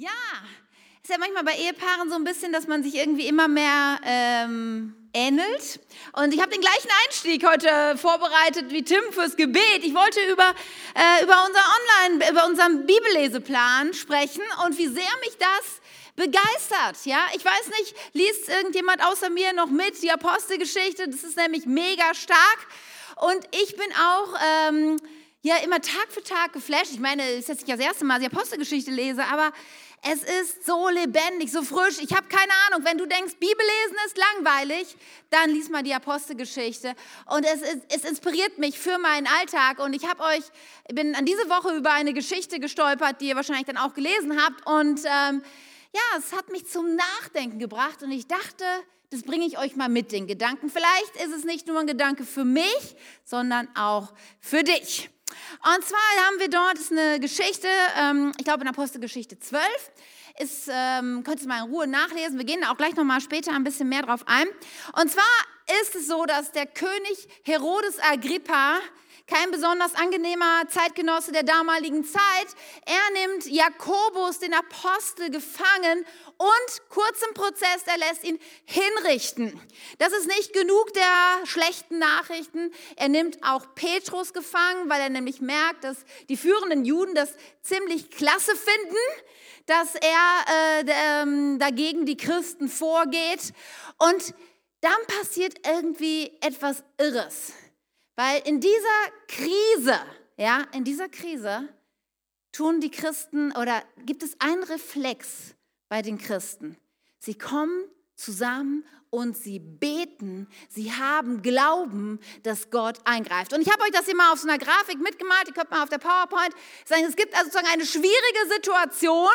Ja, ist ja manchmal bei Ehepaaren so ein bisschen, dass man sich irgendwie immer mehr ähm, ähnelt. Und ich habe den gleichen Einstieg heute vorbereitet wie Tim fürs Gebet. Ich wollte über, äh, über unser Online, über unseren Bibelleseplan sprechen und wie sehr mich das begeistert. Ja, ich weiß nicht, liest irgendjemand außer mir noch mit die Apostelgeschichte? Das ist nämlich mega stark. Und ich bin auch ähm, ja immer Tag für Tag geflasht. Ich meine, es ist jetzt nicht das erste Mal, dass ich Apostelgeschichte lese, aber es ist so lebendig, so frisch. Ich habe keine Ahnung, wenn du denkst, Bibel lesen ist langweilig, dann lies mal die Apostelgeschichte. Und es, ist, es inspiriert mich für meinen Alltag. Und ich habe euch, bin an diese Woche über eine Geschichte gestolpert, die ihr wahrscheinlich dann auch gelesen habt. Und ähm, ja, es hat mich zum Nachdenken gebracht. Und ich dachte, das bringe ich euch mal mit den Gedanken. Vielleicht ist es nicht nur ein Gedanke für mich, sondern auch für dich. Und zwar haben wir dort ist eine Geschichte, ähm, ich glaube in Apostelgeschichte 12, ist, ähm, könnt ihr mal in Ruhe nachlesen. Wir gehen auch gleich nochmal später ein bisschen mehr drauf ein. Und zwar ist es so, dass der König Herodes Agrippa kein besonders angenehmer Zeitgenosse der damaligen Zeit. Er nimmt Jakobus, den Apostel, gefangen und kurz im Prozess, er lässt ihn hinrichten. Das ist nicht genug der schlechten Nachrichten. Er nimmt auch Petrus gefangen, weil er nämlich merkt, dass die führenden Juden das ziemlich klasse finden, dass er äh, ähm, dagegen die Christen vorgeht. Und dann passiert irgendwie etwas Irres. Weil in dieser Krise, ja, in dieser Krise tun die Christen oder gibt es einen Reflex bei den Christen. Sie kommen zusammen und sie beten. Sie haben Glauben, dass Gott eingreift. Und ich habe euch das hier mal auf so einer Grafik mitgemalt. Ihr könnt mal auf der PowerPoint sagen, es gibt also sozusagen eine schwierige Situation.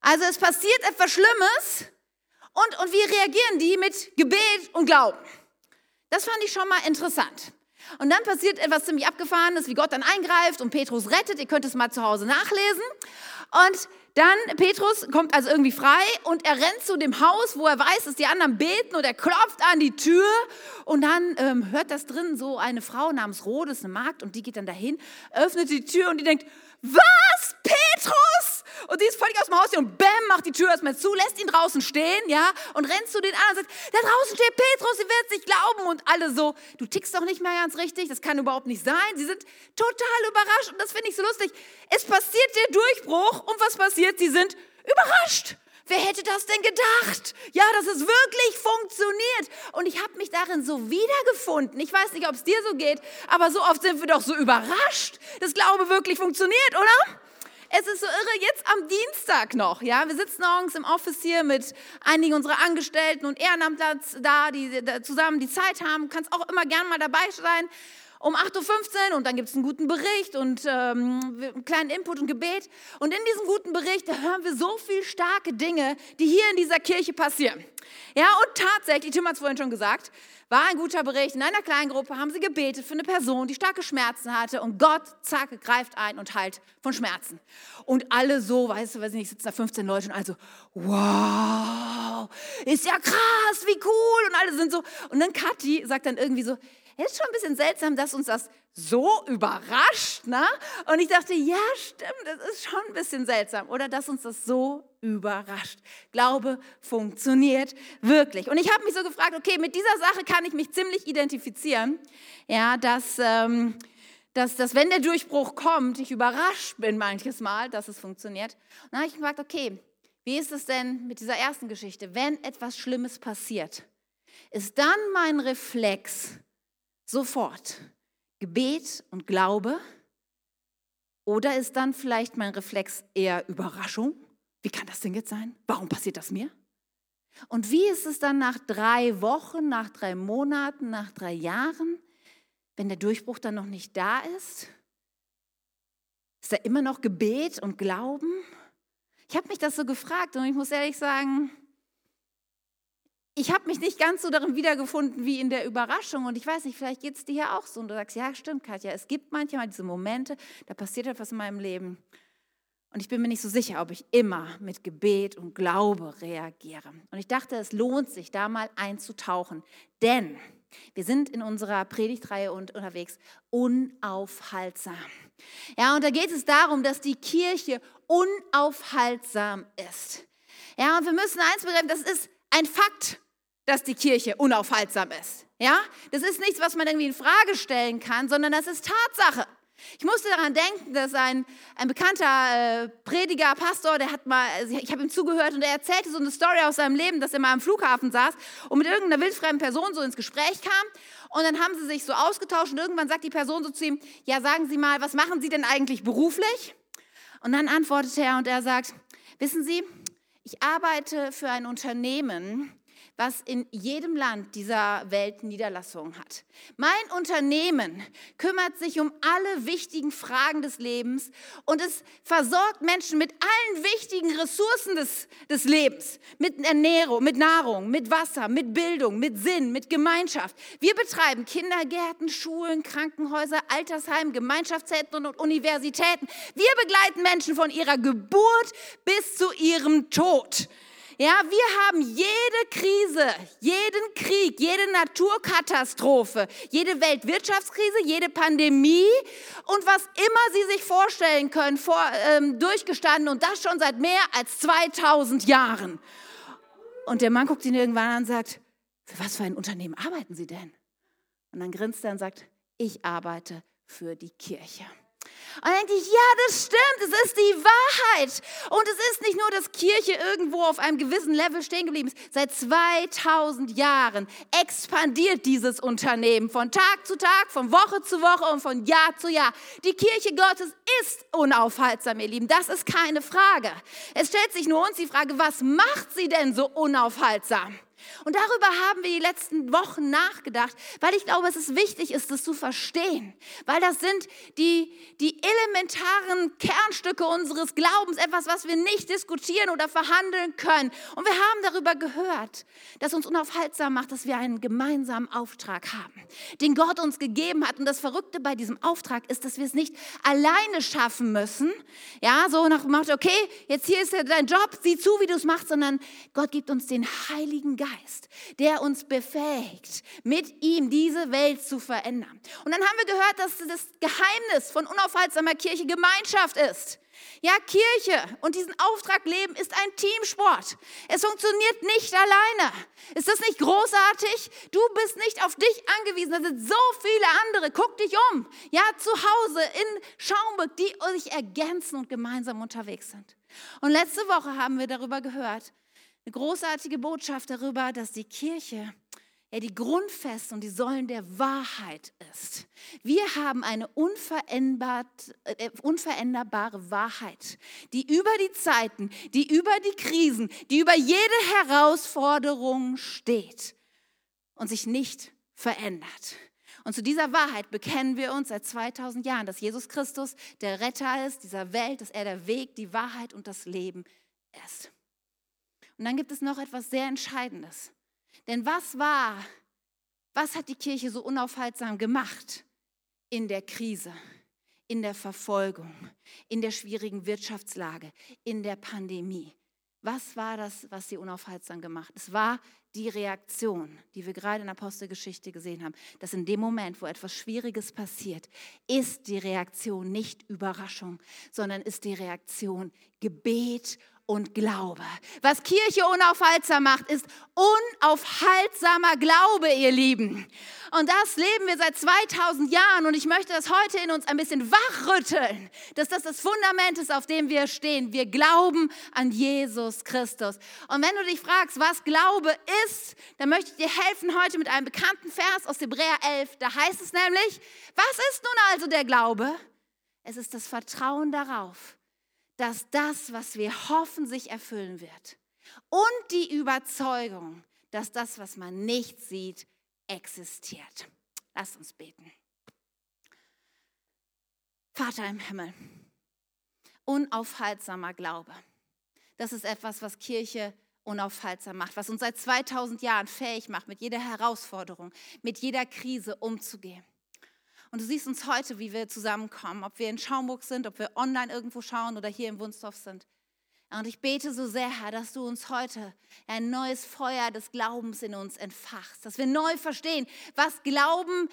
Also es passiert etwas Schlimmes und, und wie reagieren die mit Gebet und Glauben? Das fand ich schon mal interessant. Und dann passiert etwas ziemlich Abgefahrenes, wie Gott dann eingreift und Petrus rettet. Ihr könnt es mal zu Hause nachlesen. Und dann, Petrus kommt also irgendwie frei und er rennt zu dem Haus, wo er weiß, dass die anderen beten und er klopft an die Tür und dann ähm, hört das drin so eine Frau namens Rhodes, eine Magd und die geht dann dahin, öffnet die Tür und die denkt, was, Petrus? Und die ist völlig aus dem Haus und bäm, macht die Tür erstmal zu, lässt ihn draußen stehen, ja, und rennt zu den anderen und sagt, da draußen steht Petrus, sie wird sich glauben. Und alle so, du tickst doch nicht mehr ganz richtig, das kann überhaupt nicht sein. Sie sind total überrascht und das finde ich so lustig. Es passiert der Durchbruch und was passiert? Sie sind überrascht. Wer hätte das denn gedacht? Ja, dass es wirklich funktioniert. Und ich habe mich darin so wiedergefunden. Ich weiß nicht, ob es dir so geht, aber so oft sind wir doch so überrascht, dass Glaube wirklich funktioniert, oder? Es ist so irre, jetzt am Dienstag noch, ja, wir sitzen morgens im Office hier mit einigen unserer Angestellten und Ehrenamtler da, die zusammen die Zeit haben. Kannst auch immer gern mal dabei sein um 8.15 Uhr und dann gibt es einen guten Bericht und ähm, einen kleinen Input und Gebet. Und in diesem guten Bericht, da hören wir so viele starke Dinge, die hier in dieser Kirche passieren. Ja, und tatsächlich, Tim hat es vorhin schon gesagt, war ein guter Bericht. In einer kleinen Gruppe haben sie gebetet für eine Person, die starke Schmerzen hatte und Gott, zack, greift ein und heilt von Schmerzen. Und alle so, weißt du, weiß nicht, sitzen da 15 Leute und also, wow, ist ja krass, wie cool. Und alle sind so. Und dann Kathi sagt dann irgendwie so, ist schon ein bisschen seltsam, dass uns das so überrascht. Ne? Und ich dachte, ja, stimmt, das ist schon ein bisschen seltsam. Oder dass uns das so überrascht. Glaube funktioniert wirklich. Und ich habe mich so gefragt, okay, mit dieser Sache kann ich mich ziemlich identifizieren. Ja, dass, ähm, dass, dass wenn der Durchbruch kommt, ich überrascht bin manches Mal, dass es funktioniert. Und dann habe ich gefragt, okay, wie ist es denn mit dieser ersten Geschichte? Wenn etwas Schlimmes passiert, ist dann mein Reflex, sofort Gebet und Glaube? Oder ist dann vielleicht mein Reflex eher Überraschung? Wie kann das denn jetzt sein? Warum passiert das mir? Und wie ist es dann nach drei Wochen, nach drei Monaten, nach drei Jahren, wenn der Durchbruch dann noch nicht da ist? Ist da immer noch Gebet und Glauben? Ich habe mich das so gefragt und ich muss ehrlich sagen, ich habe mich nicht ganz so darin wiedergefunden wie in der Überraschung. Und ich weiß nicht, vielleicht geht es dir ja auch so. Und du sagst, ja, stimmt, Katja, es gibt manchmal diese Momente, da passiert etwas in meinem Leben. Und ich bin mir nicht so sicher, ob ich immer mit Gebet und Glaube reagiere. Und ich dachte, es lohnt sich, da mal einzutauchen. Denn wir sind in unserer Predigtreihe unterwegs, unaufhaltsam. Ja, und da geht es darum, dass die Kirche unaufhaltsam ist. Ja, und wir müssen eins begreifen, das ist ein Fakt, dass die Kirche unaufhaltsam ist. Ja, das ist nichts, was man irgendwie in Frage stellen kann, sondern das ist Tatsache. Ich musste daran denken, dass ein, ein bekannter äh, Prediger, Pastor, der hat mal, also ich habe ihm zugehört und er erzählte so eine Story aus seinem Leben, dass er mal am Flughafen saß und mit irgendeiner wildfremden Person so ins Gespräch kam und dann haben sie sich so ausgetauscht und irgendwann sagt die Person so zu ihm, ja sagen Sie mal, was machen Sie denn eigentlich beruflich? Und dann antwortet er und er sagt, wissen Sie, ich arbeite für ein Unternehmen, was in jedem Land dieser Welt Niederlassungen hat. Mein Unternehmen kümmert sich um alle wichtigen Fragen des Lebens und es versorgt Menschen mit allen wichtigen Ressourcen des, des Lebens. Mit Ernährung, mit Nahrung, mit Wasser, mit Bildung, mit Sinn, mit Gemeinschaft. Wir betreiben Kindergärten, Schulen, Krankenhäuser, Altersheime, Gemeinschaftszentren und Universitäten. Wir begleiten Menschen von ihrer Geburt bis zu ihrem Tod. Ja, wir haben jede Krise, jeden Krieg, jede Naturkatastrophe, jede Weltwirtschaftskrise, jede Pandemie und was immer Sie sich vorstellen können, vor, ähm, durchgestanden und das schon seit mehr als 2000 Jahren. Und der Mann guckt ihn irgendwann an und sagt, für was für ein Unternehmen arbeiten Sie denn? Und dann grinst er und sagt, ich arbeite für die Kirche. Und dann denke ich, ja, das stimmt, es ist die Wahrheit. Und es ist nicht nur, dass Kirche irgendwo auf einem gewissen Level stehen geblieben ist. Seit 2000 Jahren expandiert dieses Unternehmen von Tag zu Tag, von Woche zu Woche und von Jahr zu Jahr. Die Kirche Gottes ist unaufhaltsam, ihr Lieben. Das ist keine Frage. Es stellt sich nur uns die Frage, was macht sie denn so unaufhaltsam? Und darüber haben wir die letzten Wochen nachgedacht, weil ich glaube, es ist wichtig ist, das zu verstehen. Weil das sind die, die elementaren Kernstücke unseres Glaubens, etwas, was wir nicht diskutieren oder verhandeln können. Und wir haben darüber gehört, dass uns unaufhaltsam macht, dass wir einen gemeinsamen Auftrag haben, den Gott uns gegeben hat. Und das Verrückte bei diesem Auftrag ist, dass wir es nicht alleine schaffen müssen. Ja, so nach dem Motto, okay, jetzt hier ist dein Job, sieh zu, wie du es machst, sondern Gott gibt uns den Heiligen Geist Geist, der uns befähigt, mit ihm diese Welt zu verändern. Und dann haben wir gehört, dass das Geheimnis von unaufhaltsamer Kirche Gemeinschaft ist. Ja, Kirche und diesen Auftrag leben ist ein Teamsport. Es funktioniert nicht alleine. Ist das nicht großartig? Du bist nicht auf dich angewiesen. Da sind so viele andere. Guck dich um. Ja, zu Hause in Schaumburg, die sich ergänzen und gemeinsam unterwegs sind. Und letzte Woche haben wir darüber gehört, eine großartige Botschaft darüber, dass die Kirche ja die Grundfest und die Säulen der Wahrheit ist. Wir haben eine äh, unveränderbare Wahrheit, die über die Zeiten, die über die Krisen, die über jede Herausforderung steht und sich nicht verändert. Und zu dieser Wahrheit bekennen wir uns seit 2000 Jahren, dass Jesus Christus der Retter ist dieser Welt, dass er der Weg, die Wahrheit und das Leben ist. Und dann gibt es noch etwas sehr Entscheidendes. Denn was war, was hat die Kirche so unaufhaltsam gemacht in der Krise, in der Verfolgung, in der schwierigen Wirtschaftslage, in der Pandemie? Was war das, was sie unaufhaltsam gemacht? Es war die Reaktion, die wir gerade in der Apostelgeschichte gesehen haben, dass in dem Moment, wo etwas Schwieriges passiert, ist die Reaktion nicht Überraschung, sondern ist die Reaktion Gebet und Glaube. Was Kirche unaufhaltsam macht, ist unaufhaltsamer Glaube, ihr Lieben. Und das leben wir seit 2000 Jahren und ich möchte das heute in uns ein bisschen wachrütteln, dass das das Fundament ist, auf dem wir stehen. Wir glauben an Jesus Christus. Und wenn du dich fragst, was Glaube ist, dann möchte ich dir helfen heute mit einem bekannten Vers aus Hebräer 11. Da heißt es nämlich, was ist nun also der Glaube? Es ist das Vertrauen darauf, dass das, was wir hoffen, sich erfüllen wird. Und die Überzeugung, dass das, was man nicht sieht, existiert. Lass uns beten. Vater im Himmel, unaufhaltsamer Glaube. Das ist etwas, was Kirche unaufhaltsam macht, was uns seit 2000 Jahren fähig macht, mit jeder Herausforderung, mit jeder Krise umzugehen. Und du siehst uns heute, wie wir zusammenkommen, ob wir in Schaumburg sind, ob wir online irgendwo schauen oder hier in Wunsdorf sind. Und ich bete so sehr, Herr, dass du uns heute ein neues Feuer des Glaubens in uns entfachst, dass wir neu verstehen, was Glauben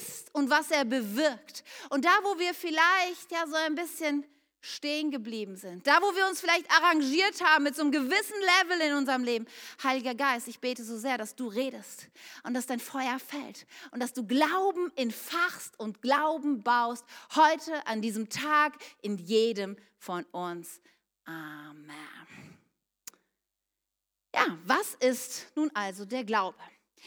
ist und was er bewirkt. Und da, wo wir vielleicht ja so ein bisschen stehen geblieben sind, da wo wir uns vielleicht arrangiert haben mit so einem gewissen Level in unserem Leben. Heiliger Geist, ich bete so sehr, dass du redest und dass dein Feuer fällt und dass du Glauben entfachst und Glauben baust, heute an diesem Tag in jedem von uns. Amen. Ja, was ist nun also der Glaube?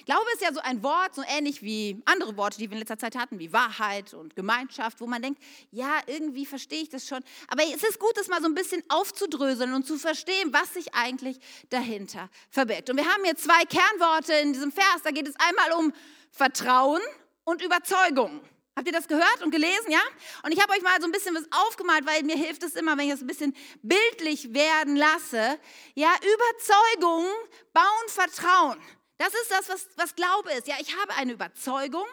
Glaube ist ja so ein Wort, so ähnlich wie andere Worte, die wir in letzter Zeit hatten, wie Wahrheit und Gemeinschaft, wo man denkt, ja, irgendwie verstehe ich das schon. Aber es ist gut, das mal so ein bisschen aufzudröseln und zu verstehen, was sich eigentlich dahinter verbirgt. Und wir haben hier zwei Kernworte in diesem Vers. Da geht es einmal um Vertrauen und Überzeugung. Habt ihr das gehört und gelesen, ja? Und ich habe euch mal so ein bisschen was aufgemalt, weil mir hilft es immer, wenn ich das ein bisschen bildlich werden lasse. Ja, Überzeugung bauen Vertrauen. Das ist das, was, was Glaube ist. Ja, ich habe eine Überzeugung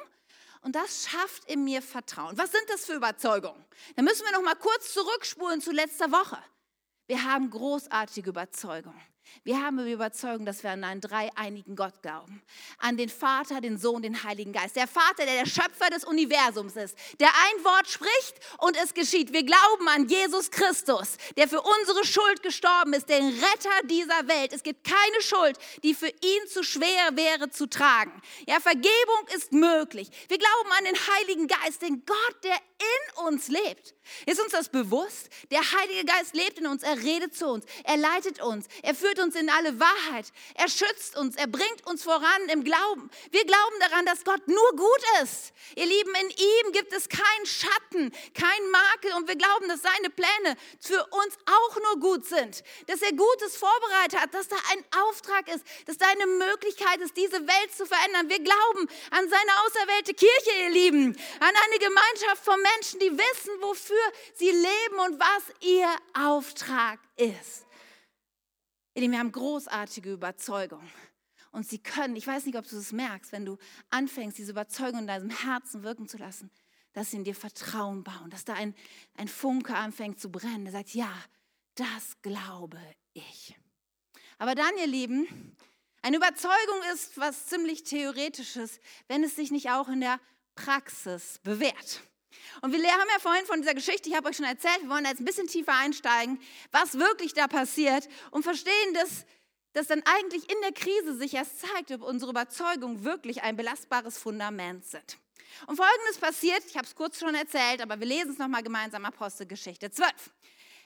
und das schafft in mir Vertrauen. Was sind das für Überzeugungen? Da müssen wir noch mal kurz zurückspulen zu letzter Woche. Wir haben großartige Überzeugungen. Wir haben die Überzeugung, dass wir an einen dreieinigen Gott glauben. An den Vater, den Sohn, den Heiligen Geist. Der Vater, der der Schöpfer des Universums ist. Der ein Wort spricht und es geschieht. Wir glauben an Jesus Christus, der für unsere Schuld gestorben ist, den Retter dieser Welt. Es gibt keine Schuld, die für ihn zu schwer wäre zu tragen. Ja, Vergebung ist möglich. Wir glauben an den Heiligen Geist, den Gott, der in uns lebt. Ist uns das bewusst? Der Heilige Geist lebt in uns, er redet zu uns, er leitet uns, er führt uns in alle Wahrheit, er schützt uns, er bringt uns voran im Glauben. Wir glauben daran, dass Gott nur gut ist. Ihr Lieben, in ihm gibt es keinen Schatten, keinen Makel und wir glauben, dass seine Pläne für uns auch nur gut sind, dass er Gutes vorbereitet hat, dass da ein Auftrag ist, dass da eine Möglichkeit ist, diese Welt zu verändern. Wir glauben an seine auserwählte Kirche, ihr Lieben, an eine Gemeinschaft von Menschen, die wissen, wofür sie leben und was ihr Auftrag ist. Ihr Lieben, wir haben großartige Überzeugung. Und sie können, ich weiß nicht, ob du es merkst, wenn du anfängst, diese Überzeugung in deinem Herzen wirken zu lassen, dass sie in dir Vertrauen bauen, dass da ein, ein Funke anfängt zu brennen, der sagt, ja, das glaube ich. Aber dann, ihr Lieben, eine Überzeugung ist was ziemlich Theoretisches, wenn es sich nicht auch in der Praxis bewährt. Und wir haben ja vorhin von dieser Geschichte, ich habe euch schon erzählt, wir wollen jetzt ein bisschen tiefer einsteigen, was wirklich da passiert und verstehen, dass, dass dann eigentlich in der Krise sich erst zeigt, ob unsere Überzeugungen wirklich ein belastbares Fundament sind. Und folgendes passiert, ich habe es kurz schon erzählt, aber wir lesen es nochmal gemeinsam, Apostelgeschichte 12.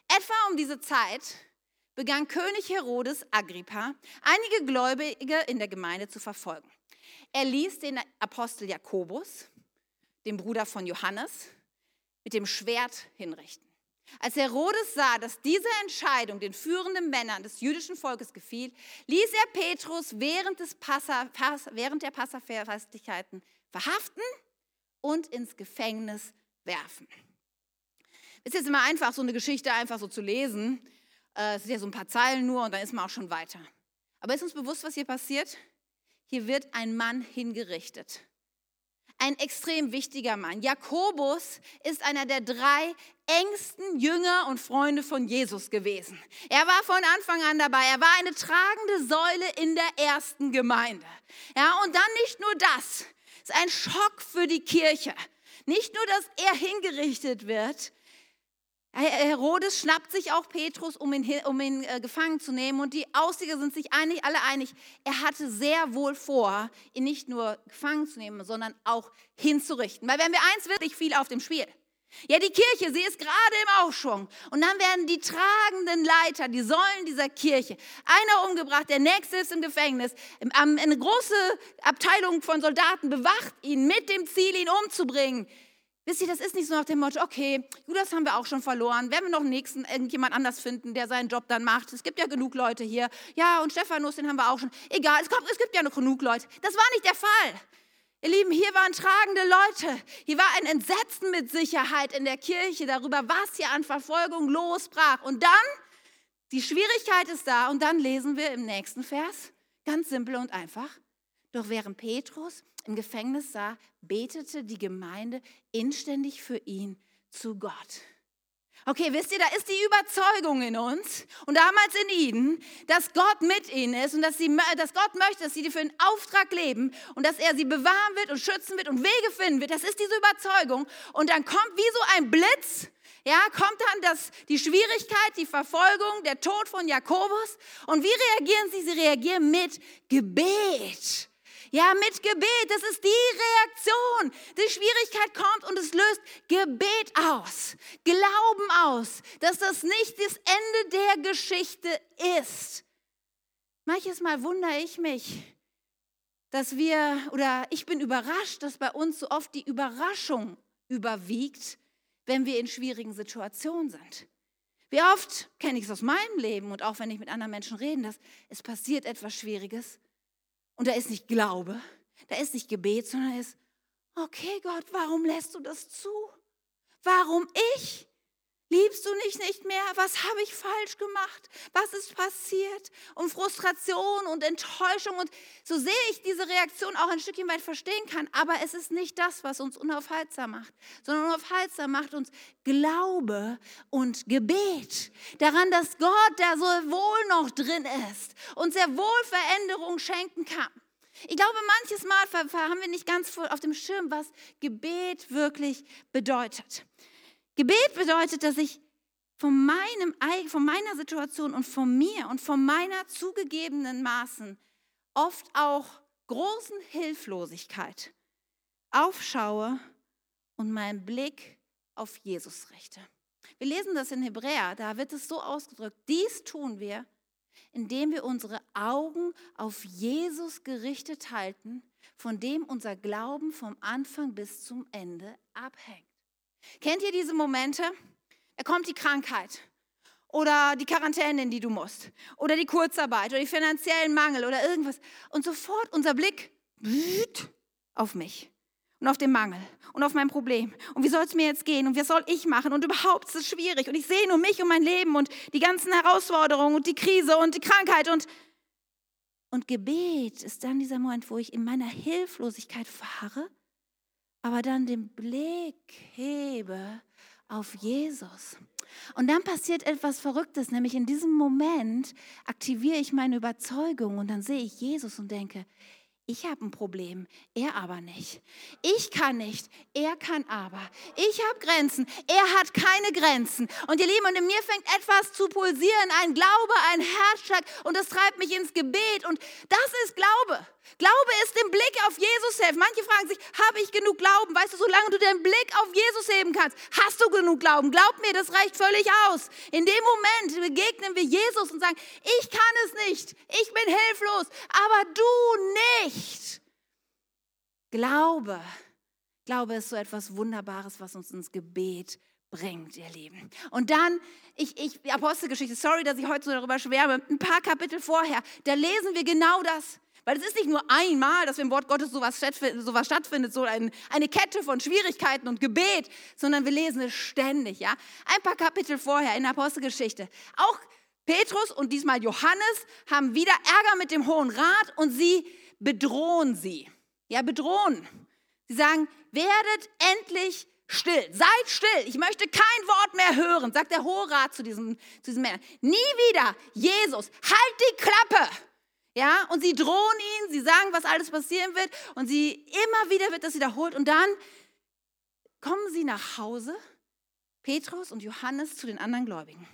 Etwa um diese Zeit begann König Herodes Agrippa, einige Gläubige in der Gemeinde zu verfolgen. Er ließ den Apostel Jakobus, dem Bruder von Johannes, mit dem Schwert hinrichten. Als Herodes sah, dass diese Entscheidung den führenden Männern des jüdischen Volkes gefiel, ließ er Petrus während, des Passa, während der Passafestlichkeiten verhaften und ins Gefängnis werfen. Es ist jetzt immer einfach, so eine Geschichte einfach so zu lesen. Äh, es sind ja so ein paar Zeilen nur und dann ist man auch schon weiter. Aber ist uns bewusst, was hier passiert? Hier wird ein Mann hingerichtet ein extrem wichtiger Mann. Jakobus ist einer der drei engsten Jünger und Freunde von Jesus gewesen. Er war von Anfang an dabei. Er war eine tragende Säule in der ersten Gemeinde. Ja, und dann nicht nur das. Es ist ein Schock für die Kirche. Nicht nur, dass er hingerichtet wird, Herodes schnappt sich auch Petrus, um ihn, um ihn äh, gefangen zu nehmen. Und die Aussiger sind sich einig, alle einig, er hatte sehr wohl vor, ihn nicht nur gefangen zu nehmen, sondern auch hinzurichten. Weil wenn wir eins wirklich viel auf dem Spiel. Ja, die Kirche, sie ist gerade im Aufschwung. Und dann werden die tragenden Leiter, die Säulen dieser Kirche, einer umgebracht, der nächste ist im Gefängnis. Eine große Abteilung von Soldaten bewacht ihn mit dem Ziel, ihn umzubringen. Wisst ihr, das ist nicht so nach dem Motto, okay, Judas haben wir auch schon verloren, werden wir noch einen nächsten, irgendjemand anders finden, der seinen Job dann macht. Es gibt ja genug Leute hier. Ja, und Stephanus, den haben wir auch schon. Egal, es, kommt, es gibt ja noch genug Leute. Das war nicht der Fall. Ihr Lieben, hier waren tragende Leute. Hier war ein Entsetzen mit Sicherheit in der Kirche darüber, was hier an Verfolgung losbrach. Und dann, die Schwierigkeit ist da, und dann lesen wir im nächsten Vers, ganz simpel und einfach, doch während Petrus im Gefängnis sah, betete die Gemeinde inständig für ihn zu Gott. Okay, wisst ihr, da ist die Überzeugung in uns und damals in ihnen, dass Gott mit ihnen ist und dass, sie, dass Gott möchte, dass sie für einen Auftrag leben und dass er sie bewahren wird und schützen wird und Wege finden wird. Das ist diese Überzeugung. Und dann kommt wie so ein Blitz, ja, kommt dann das, die Schwierigkeit, die Verfolgung, der Tod von Jakobus. Und wie reagieren sie? Sie reagieren mit Gebet. Ja, mit Gebet, das ist die Reaktion. Die Schwierigkeit kommt und es löst Gebet aus, Glauben aus, dass das nicht das Ende der Geschichte ist. Manches Mal wundere ich mich, dass wir, oder ich bin überrascht, dass bei uns so oft die Überraschung überwiegt, wenn wir in schwierigen Situationen sind. Wie oft kenne ich es aus meinem Leben und auch wenn ich mit anderen Menschen rede, dass es passiert etwas Schwieriges und da ist nicht Glaube, da ist nicht Gebet, sondern ist, okay Gott, warum lässt du das zu? Warum ich? Liebst du mich nicht mehr? Was habe ich falsch gemacht? Was ist passiert? Und Frustration und Enttäuschung. Und so sehe ich diese Reaktion auch ein Stückchen weit verstehen kann. Aber es ist nicht das, was uns unaufhaltsam macht, sondern unaufhaltsam macht uns Glaube und Gebet. Daran, dass Gott, der so wohl noch drin ist, uns sehr wohl Veränderung schenken kann. Ich glaube, manches Mal haben wir nicht ganz auf dem Schirm, was Gebet wirklich bedeutet. Gebet bedeutet, dass ich von, meinem, von meiner Situation und von mir und von meiner zugegebenen Maßen oft auch großen Hilflosigkeit aufschaue und meinen Blick auf Jesus richte. Wir lesen das in Hebräer, da wird es so ausgedrückt, dies tun wir, indem wir unsere Augen auf Jesus gerichtet halten, von dem unser Glauben vom Anfang bis zum Ende abhängt. Kennt ihr diese Momente? Da kommt die Krankheit oder die Quarantäne, in die du musst oder die Kurzarbeit oder die finanziellen Mangel oder irgendwas. Und sofort unser Blick auf mich und auf den Mangel und auf mein Problem. Und wie soll es mir jetzt gehen? Und was soll ich machen? Und überhaupt ist es schwierig. Und ich sehe nur mich und mein Leben und die ganzen Herausforderungen und die Krise und die Krankheit. Und und Gebet ist dann dieser Moment, wo ich in meiner Hilflosigkeit fahre aber dann den Blick hebe auf Jesus. Und dann passiert etwas Verrücktes, nämlich in diesem Moment aktiviere ich meine Überzeugung und dann sehe ich Jesus und denke, ich habe ein Problem, er aber nicht. Ich kann nicht, er kann aber. Ich habe Grenzen, er hat keine Grenzen. Und ihr Lieben, und in mir fängt etwas zu pulsieren, ein Glaube, ein Herzschlag und das treibt mich ins Gebet. Und das ist Glaube. Glaube ist den Blick auf Jesus helfen. Manche fragen sich, habe ich genug Glauben? Weißt du, solange du den Blick auf Jesus heben kannst, hast du genug Glauben. Glaub mir, das reicht völlig aus. In dem Moment begegnen wir Jesus und sagen, ich kann es nicht, ich bin hilflos, aber du nicht. Glaube, Glaube ist so etwas Wunderbares, was uns ins Gebet bringt, ihr Lieben. Und dann, ich, ich, Apostelgeschichte, sorry, dass ich heute so darüber schwärme, ein paar Kapitel vorher, da lesen wir genau das. Weil es ist nicht nur einmal, dass im Wort Gottes sowas, sowas stattfindet, so ein, eine Kette von Schwierigkeiten und Gebet, sondern wir lesen es ständig. Ja? Ein paar Kapitel vorher in der Apostelgeschichte. Auch Petrus und diesmal Johannes haben wieder Ärger mit dem Hohen Rat und sie bedrohen sie. Ja, bedrohen. Sie sagen, werdet endlich still, seid still, ich möchte kein Wort mehr hören, sagt der Hohe Rat zu diesen, zu diesen Männern. Nie wieder, Jesus, halt die Klappe. Ja, und sie drohen ihn, sie sagen, was alles passieren wird und sie immer wieder wird das wiederholt und dann kommen sie nach Hause, Petrus und Johannes zu den anderen Gläubigen.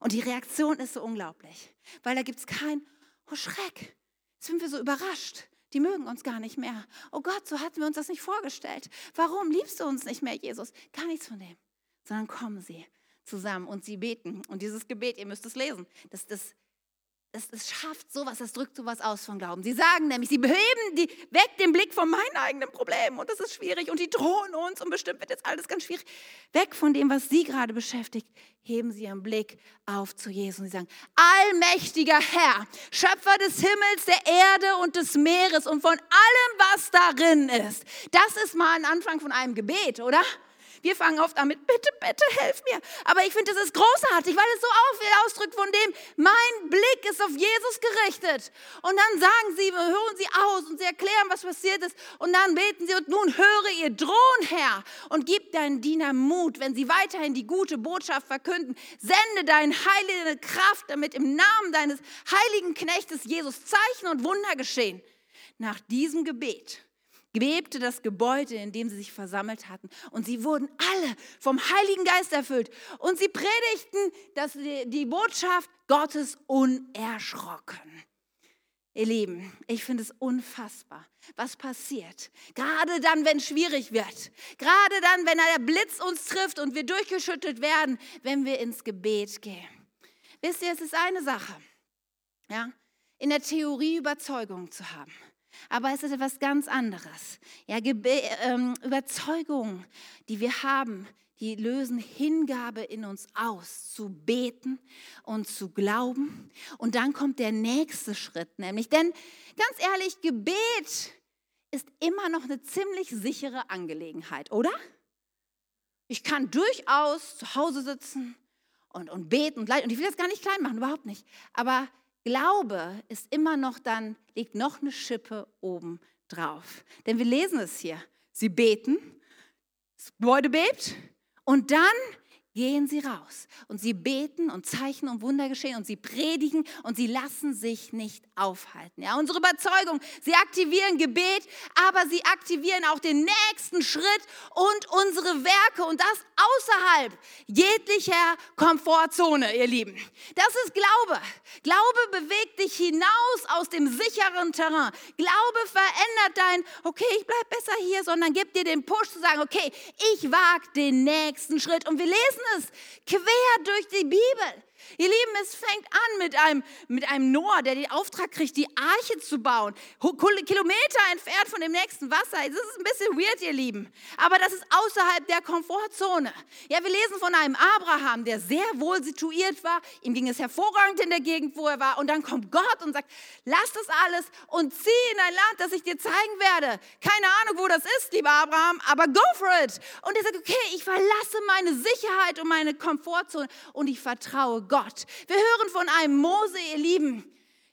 Und die Reaktion ist so unglaublich, weil da gibt es kein, oh Schreck, sind wir so überrascht. Die mögen uns gar nicht mehr. Oh Gott, so hatten wir uns das nicht vorgestellt. Warum liebst du uns nicht mehr, Jesus? Gar nichts von dem. Sondern kommen sie zusammen und sie beten. Und dieses Gebet, ihr müsst es lesen, das, das es, es schafft sowas, es drückt sowas aus von Glauben. Sie sagen nämlich, sie beheben die, weg den Blick von meinen eigenen Problemen und das ist schwierig und die drohen uns und bestimmt wird jetzt alles ganz schwierig. Weg von dem, was sie gerade beschäftigt, heben sie ihren Blick auf zu Jesus und sie sagen, allmächtiger Herr, Schöpfer des Himmels, der Erde und des Meeres und von allem, was darin ist. Das ist mal ein Anfang von einem Gebet, oder? Wir fangen oft an mit, bitte, bitte, helf mir. Aber ich finde, das ist großartig, weil es so ausdrückt von dem, mein Blick ist auf Jesus gerichtet. Und dann sagen sie, hören sie aus und sie erklären, was passiert ist. Und dann beten sie und nun höre ihr Drohen, Herr, und gib deinen Dienern Mut, wenn sie weiterhin die gute Botschaft verkünden. Sende deine heilige Kraft, damit im Namen deines heiligen Knechtes Jesus Zeichen und Wunder geschehen. Nach diesem Gebet bebte das Gebäude, in dem sie sich versammelt hatten. Und sie wurden alle vom Heiligen Geist erfüllt. Und sie predigten das, die Botschaft Gottes unerschrocken. Ihr Lieben, ich finde es unfassbar, was passiert. Gerade dann, wenn es schwierig wird. Gerade dann, wenn der Blitz uns trifft und wir durchgeschüttelt werden, wenn wir ins Gebet gehen. Wisst ihr, es ist eine Sache, ja, in der Theorie Überzeugung zu haben. Aber es ist etwas ganz anderes. Ja, ähm, Überzeugungen, die wir haben, die lösen Hingabe in uns aus, zu beten und zu glauben. Und dann kommt der nächste Schritt, nämlich, denn ganz ehrlich, Gebet ist immer noch eine ziemlich sichere Angelegenheit, oder? Ich kann durchaus zu Hause sitzen und, und beten und leiden. Und ich will das gar nicht klein machen, überhaupt nicht. Aber Glaube ist immer noch dann, liegt noch eine Schippe oben drauf. Denn wir lesen es hier. Sie beten, das Gebäude bebt und dann gehen sie raus und sie beten und Zeichen und Wunder geschehen und sie predigen und sie lassen sich nicht aufhalten. Ja, unsere Überzeugung, sie aktivieren Gebet, aber sie aktivieren auch den nächsten Schritt und unsere Werke und das außerhalb jeglicher Komfortzone, ihr Lieben. Das ist Glaube. Glaube bewegt dich hinaus aus dem sicheren Terrain. Glaube verändert dein, okay, ich bleibe besser hier, sondern gibt dir den Push zu sagen, okay, ich wage den nächsten Schritt und wir lesen es quer durch die Bibel. Ihr Lieben, es fängt an mit einem, mit einem Noah, der den Auftrag kriegt, die Arche zu bauen. Kilometer entfernt von dem nächsten Wasser. Das ist ein bisschen weird, ihr Lieben. Aber das ist außerhalb der Komfortzone. Ja, wir lesen von einem Abraham, der sehr wohl situiert war. Ihm ging es hervorragend in der Gegend, wo er war. Und dann kommt Gott und sagt, lass das alles und zieh in ein Land, das ich dir zeigen werde. Keine Ahnung, wo das ist, lieber Abraham, aber go for it. Und er sagt, okay, ich verlasse meine Sicherheit und meine Komfortzone und ich vertraue Gott. Wir hören von einem Mose, ihr Lieben,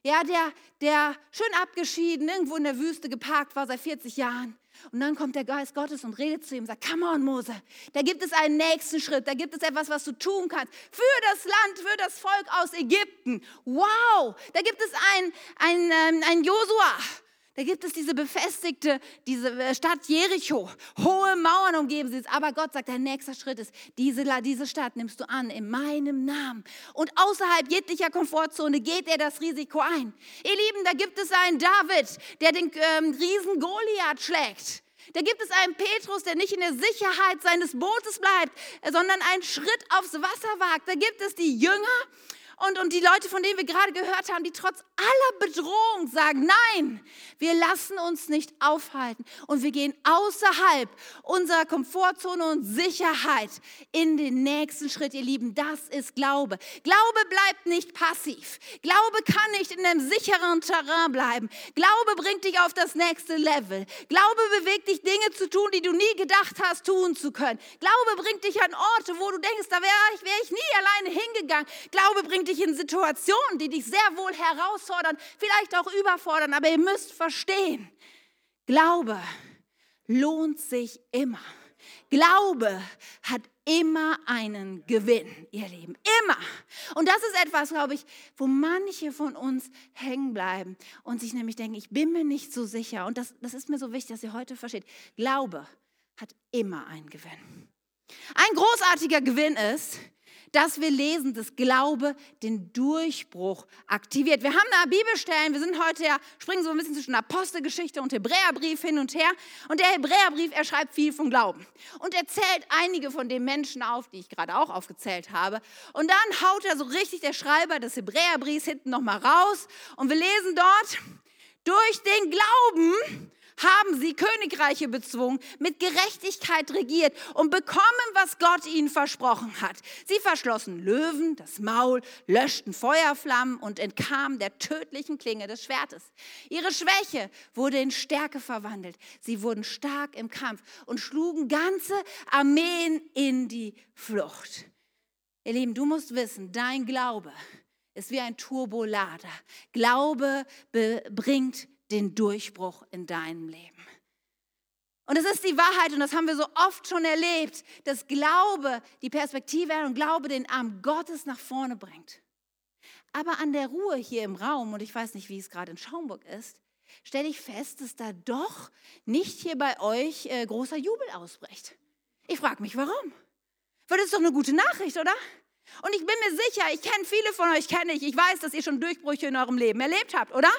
ja, der, der schön abgeschieden irgendwo in der Wüste geparkt war seit 40 Jahren. Und dann kommt der Geist Gottes und redet zu ihm und sagt, come on Mose, da gibt es einen nächsten Schritt, da gibt es etwas, was du tun kannst für das Land, für das Volk aus Ägypten. Wow, da gibt es einen ein, ähm, ein Josua, da gibt es diese befestigte, diese äh, Stadt Jericho. Hohe Mauern umgeben sie es. Aber Gott sagt, der nächste Schritt ist, diese, diese Stadt nimmst du an in meinem Namen. Und außerhalb jeglicher Komfortzone geht er das Risiko ein. Ihr Lieben, da gibt es einen David, der den ähm, Riesen Goliath schlägt. Da gibt es einen Petrus, der nicht in der Sicherheit seines Bootes bleibt, sondern einen Schritt aufs Wasser wagt. Da gibt es die Jünger, und, und die Leute, von denen wir gerade gehört haben, die trotz aller Bedrohung sagen, nein, wir lassen uns nicht aufhalten und wir gehen außerhalb unserer Komfortzone und Sicherheit in den nächsten Schritt, ihr Lieben. Das ist Glaube. Glaube bleibt nicht passiv. Glaube kann nicht in einem sicheren Terrain bleiben. Glaube bringt dich auf das nächste Level. Glaube bewegt dich, Dinge zu tun, die du nie gedacht hast, tun zu können. Glaube bringt dich an Orte, wo du denkst, da wäre ich, wär ich nie alleine hingegangen. Glaube bringt dich in Situationen, die dich sehr wohl herausfordern, vielleicht auch überfordern, aber ihr müsst verstehen, Glaube lohnt sich immer. Glaube hat immer einen Gewinn, ihr Lieben. Immer. Und das ist etwas, glaube ich, wo manche von uns hängen bleiben und sich nämlich denken, ich bin mir nicht so sicher. Und das, das ist mir so wichtig, dass ihr heute versteht. Glaube hat immer einen Gewinn. Ein großartiger Gewinn ist, dass wir lesen, dass Glaube den Durchbruch aktiviert. Wir haben da Bibelstellen, wir sind heute ja, springen so ein bisschen zwischen Apostelgeschichte und Hebräerbrief hin und her. Und der Hebräerbrief, er schreibt viel von Glauben. Und er zählt einige von den Menschen auf, die ich gerade auch aufgezählt habe. Und dann haut er so richtig der Schreiber des Hebräerbriefs hinten nochmal raus. Und wir lesen dort, durch den Glauben haben sie Königreiche bezwungen, mit Gerechtigkeit regiert und bekommen, was Gott ihnen versprochen hat. Sie verschlossen Löwen, das Maul, löschten Feuerflammen und entkamen der tödlichen Klinge des Schwertes. Ihre Schwäche wurde in Stärke verwandelt. Sie wurden stark im Kampf und schlugen ganze Armeen in die Flucht. Ihr Lieben, du musst wissen, dein Glaube ist wie ein Turbolader. Glaube bringt den Durchbruch in deinem Leben. Und es ist die Wahrheit, und das haben wir so oft schon erlebt, dass Glaube die Perspektive und Glaube den Arm Gottes nach vorne bringt. Aber an der Ruhe hier im Raum, und ich weiß nicht, wie es gerade in Schaumburg ist, stelle ich fest, dass da doch nicht hier bei euch äh, großer Jubel ausbricht. Ich frage mich, warum? Weil das ist doch eine gute Nachricht, oder? Und ich bin mir sicher, ich kenne viele von euch, kenne ich. Ich weiß, dass ihr schon Durchbrüche in eurem Leben erlebt habt, oder?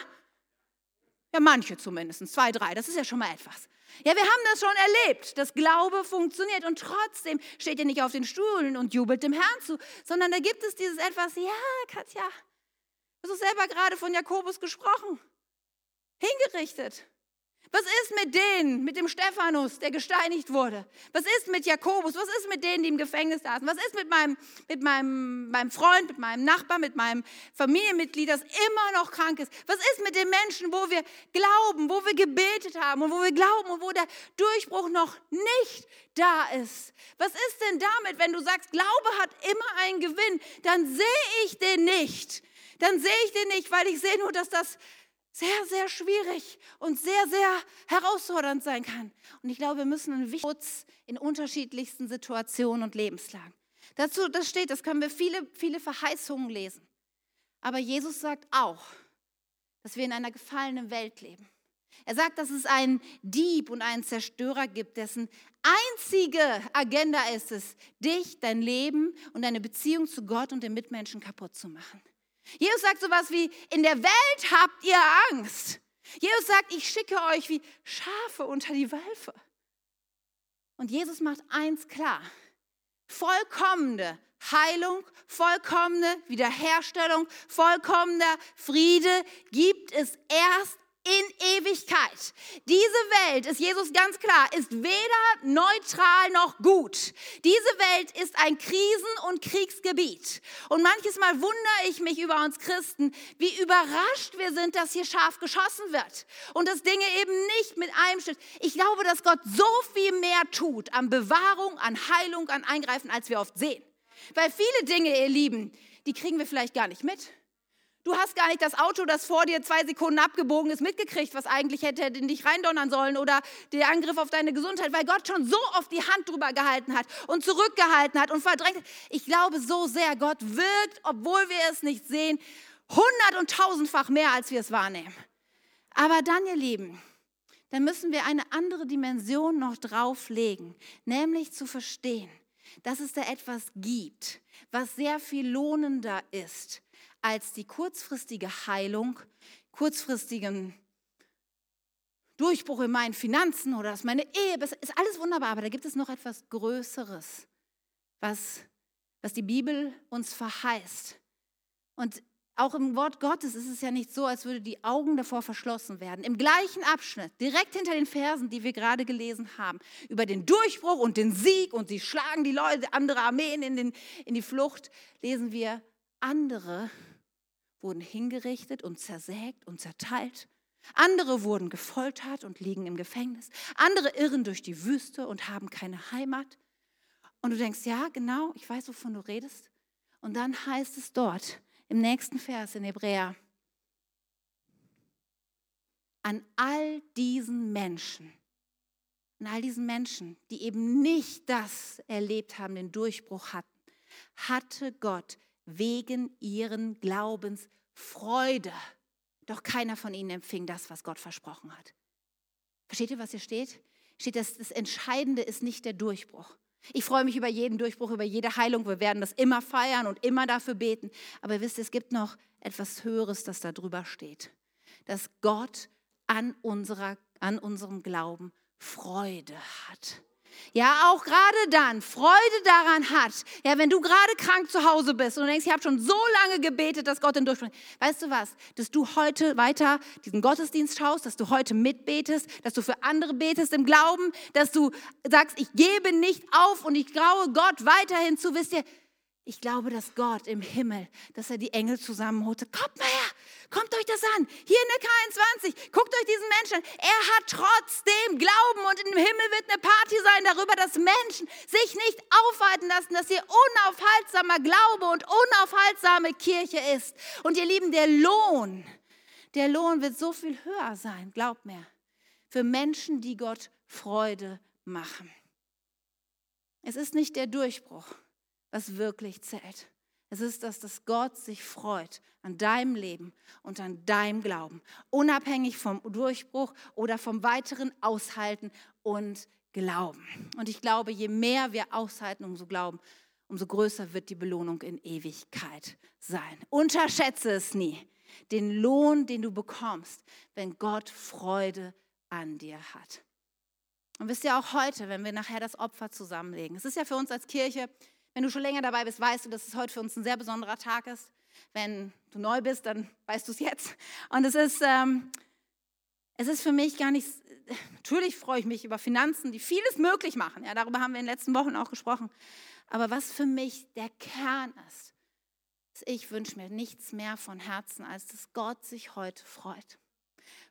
Ja, manche zumindest, zwei, drei, das ist ja schon mal etwas. Ja, wir haben das schon erlebt, dass Glaube funktioniert und trotzdem steht ihr nicht auf den Stuhlen und jubelt dem Herrn zu, sondern da gibt es dieses etwas, ja, Katja, du hast selber gerade von Jakobus gesprochen, hingerichtet. Was ist mit denen, mit dem Stephanus, der gesteinigt wurde? Was ist mit Jakobus? Was ist mit denen, die im Gefängnis saßen? Was ist mit meinem, mit meinem, meinem Freund, mit meinem Nachbar, mit meinem Familienmitglied, das immer noch krank ist? Was ist mit den Menschen, wo wir glauben, wo wir gebetet haben und wo wir glauben und wo der Durchbruch noch nicht da ist? Was ist denn damit, wenn du sagst, Glaube hat immer einen Gewinn? Dann sehe ich den nicht. Dann sehe ich den nicht, weil ich sehe nur, dass das sehr, sehr schwierig und sehr, sehr herausfordernd sein kann. Und ich glaube, wir müssen einen Schutz in unterschiedlichsten Situationen und Lebenslagen. Dazu, das steht, das können wir viele, viele Verheißungen lesen. Aber Jesus sagt auch, dass wir in einer gefallenen Welt leben. Er sagt, dass es einen Dieb und einen Zerstörer gibt, dessen einzige Agenda ist es, dich, dein Leben und deine Beziehung zu Gott und den Mitmenschen kaputt zu machen. Jesus sagt sowas wie, in der Welt habt ihr Angst. Jesus sagt, ich schicke euch wie Schafe unter die Wölfe. Und Jesus macht eins klar. Vollkommene Heilung, vollkommene Wiederherstellung, vollkommener Friede gibt es erst in Ewigkeit. Diese Welt, ist Jesus ganz klar, ist weder neutral noch gut. Diese Welt ist ein Krisen- und Kriegsgebiet. Und manches Mal wundere ich mich über uns Christen, wie überrascht wir sind, dass hier scharf geschossen wird und dass Dinge eben nicht mit einem Schritt. Ich glaube, dass Gott so viel mehr tut an Bewahrung, an Heilung, an Eingreifen, als wir oft sehen. Weil viele Dinge, ihr Lieben, die kriegen wir vielleicht gar nicht mit. Du hast gar nicht das Auto, das vor dir zwei Sekunden abgebogen ist, mitgekriegt, was eigentlich hätte in dich reindonnern sollen oder der Angriff auf deine Gesundheit, weil Gott schon so oft die Hand drüber gehalten hat und zurückgehalten hat und verdrängt hat. Ich glaube so sehr, Gott wirkt, obwohl wir es nicht sehen, hundert- und tausendfach mehr, als wir es wahrnehmen. Aber dann, ihr Lieben, dann müssen wir eine andere Dimension noch drauflegen, nämlich zu verstehen, dass es da etwas gibt, was sehr viel lohnender ist als die kurzfristige Heilung, kurzfristigen Durchbruch in meinen Finanzen oder dass meine Ehe, das ist alles wunderbar, aber da gibt es noch etwas Größeres, was, was die Bibel uns verheißt. Und auch im Wort Gottes ist es ja nicht so, als würde die Augen davor verschlossen werden. Im gleichen Abschnitt, direkt hinter den Versen, die wir gerade gelesen haben, über den Durchbruch und den Sieg und sie schlagen die Leute, andere Armeen in, den, in die Flucht, lesen wir andere wurden hingerichtet und zersägt und zerteilt. Andere wurden gefoltert und liegen im Gefängnis. Andere irren durch die Wüste und haben keine Heimat. Und du denkst, ja, genau, ich weiß, wovon du redest. Und dann heißt es dort im nächsten Vers in Hebräer, an all diesen Menschen, an all diesen Menschen, die eben nicht das erlebt haben, den Durchbruch hatten, hatte Gott wegen ihren Glaubens Freude. Doch keiner von ihnen empfing das, was Gott versprochen hat. Versteht ihr, was hier steht? Steht, dass das Entscheidende ist nicht der Durchbruch. Ich freue mich über jeden Durchbruch, über jede Heilung. Wir werden das immer feiern und immer dafür beten. Aber wisst ihr, es gibt noch etwas Höheres, das da drüber steht. Dass Gott an, unserer, an unserem Glauben Freude hat ja, auch gerade dann Freude daran hat, ja, wenn du gerade krank zu Hause bist und denkst, ich habe schon so lange gebetet, dass Gott den Durchbruch, weißt du was, dass du heute weiter diesen Gottesdienst schaust, dass du heute mitbetest, dass du für andere betest im Glauben, dass du sagst, ich gebe nicht auf und ich traue Gott weiterhin zu, wisst ihr, ich glaube, dass Gott im Himmel, dass er die Engel zusammenholte. Kommt mal her, Guckt euch das an. Hier in der K21. Guckt euch diesen Menschen an. Er hat trotzdem Glauben und im Himmel wird eine Party sein darüber, dass Menschen sich nicht aufhalten lassen, dass hier unaufhaltsamer Glaube und unaufhaltsame Kirche ist. Und ihr Lieben, der Lohn, der Lohn wird so viel höher sein, glaubt mir, für Menschen, die Gott Freude machen. Es ist nicht der Durchbruch, was wirklich zählt. Es ist das, dass Gott sich freut an deinem Leben und an deinem Glauben, unabhängig vom Durchbruch oder vom weiteren Aushalten und Glauben. Und ich glaube, je mehr wir aushalten, umso glauben, umso größer wird die Belohnung in Ewigkeit sein. Unterschätze es nie, den Lohn, den du bekommst, wenn Gott Freude an dir hat. Und wisst ihr auch heute, wenn wir nachher das Opfer zusammenlegen, es ist ja für uns als Kirche, wenn du schon länger dabei bist, weißt du, dass es heute für uns ein sehr besonderer Tag ist. Wenn du neu bist, dann weißt du es jetzt. Und es ist, ähm, es ist für mich gar nicht, natürlich freue ich mich über Finanzen, die vieles möglich machen. Ja, darüber haben wir in den letzten Wochen auch gesprochen. Aber was für mich der Kern ist, ist ich wünsche mir nichts mehr von Herzen, als dass Gott sich heute freut.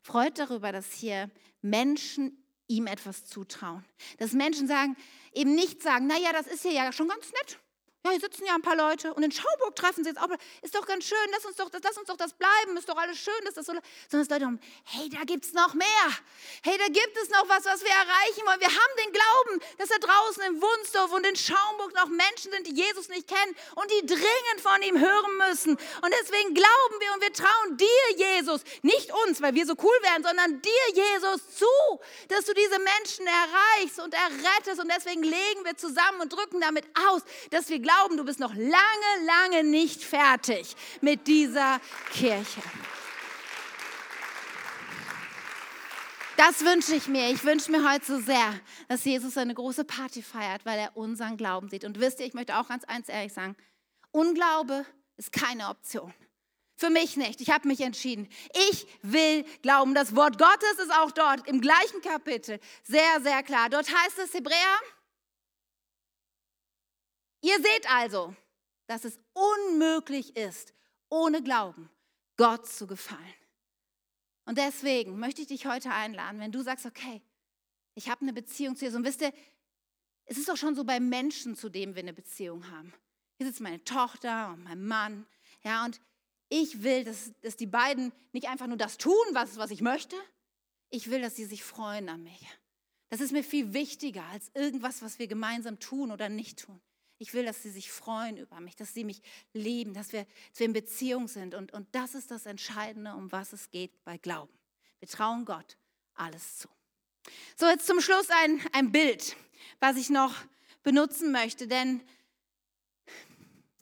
Freut darüber, dass hier Menschen ihm etwas zutrauen. Dass Menschen sagen, eben nicht sagen, naja, das ist hier ja schon ganz nett. Ja, hier sitzen ja ein paar Leute und in Schauburg treffen sie jetzt auch. Ist doch ganz schön, lass uns doch, lass uns doch das bleiben, ist doch alles schön, dass das so. Sondern es Leute haben, hey, da gibt es noch mehr. Hey, da gibt es noch was, was wir erreichen wollen. Wir haben den Glauben, dass da draußen in Wunsdorf und in Schaumburg noch Menschen sind, die Jesus nicht kennen und die dringend von ihm hören müssen. Und deswegen glauben wir und wir trauen dir, Jesus, nicht uns, weil wir so cool wären, sondern dir, Jesus, zu, dass du diese Menschen erreichst und errettest. Und deswegen legen wir zusammen und drücken damit aus, dass wir glauben, glauben, du bist noch lange, lange nicht fertig mit dieser Kirche. Das wünsche ich mir. Ich wünsche mir heute so sehr, dass Jesus eine große Party feiert, weil er unseren Glauben sieht. Und wisst ihr, ich möchte auch ganz eins ehrlich sagen, Unglaube ist keine Option. Für mich nicht. Ich habe mich entschieden. Ich will glauben. Das Wort Gottes ist auch dort im gleichen Kapitel sehr, sehr klar. Dort heißt es Hebräer Ihr seht also, dass es unmöglich ist, ohne Glauben Gott zu gefallen. Und deswegen möchte ich dich heute einladen, wenn du sagst, okay, ich habe eine Beziehung zu Jesus. Und wisst ihr, es ist doch schon so bei Menschen, zu denen wir eine Beziehung haben. Hier sitzt meine Tochter und mein Mann. Ja, und ich will, dass, dass die beiden nicht einfach nur das tun, was, was ich möchte. Ich will, dass sie sich freuen an mich. Das ist mir viel wichtiger als irgendwas, was wir gemeinsam tun oder nicht tun. Ich will, dass sie sich freuen über mich, dass sie mich lieben, dass wir, dass wir in Beziehung sind. Und, und das ist das Entscheidende, um was es geht bei Glauben. Wir trauen Gott alles zu. So, jetzt zum Schluss ein, ein Bild, was ich noch benutzen möchte. Denn